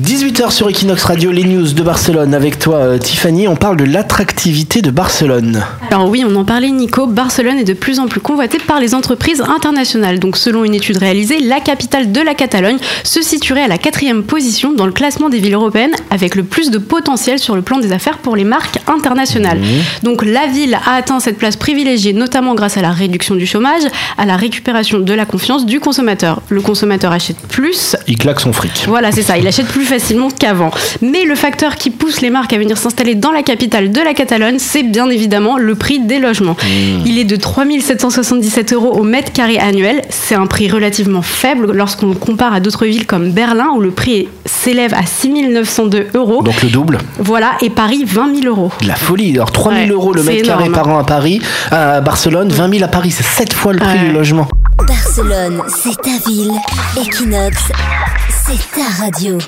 18h sur Equinox Radio, les news de Barcelone. Avec toi, euh, Tiffany, on parle de l'attractivité de Barcelone. Alors oui, on en parlait Nico, Barcelone est de plus en plus convoitée par les entreprises internationales. Donc selon une étude réalisée, la capitale de la Catalogne se situerait à la quatrième position dans le classement des villes européennes avec le plus de potentiel sur le plan des affaires pour les marques internationales. Mmh. Donc la ville a atteint cette place privilégiée notamment grâce à la réduction du chômage, à la récupération de la confiance du consommateur. Le consommateur achète plus, Il claque son fric. voilà, c'est ça. Il achète plus facilement qu'avant. Mais le facteur qui pousse les marques à venir s'installer dans la capitale de la Catalogne, c'est bien évidemment le prix des logements. Il est de 3777 euros au mètre carré annuel. C'est un prix relativement faible lorsqu'on le compare à d'autres villes comme Berlin où le prix s'élève à 6902 euros. Donc le double. Voilà, et Paris 20 000 euros. De la folie. Alors 3000 Ouais, euros le mètre carré par an à Paris, à Barcelone, 20 000 à Paris, c'est 7 fois le prix Ouais. du logement. Barcelone, c'est ta ville. Equinox, c'est ta radio.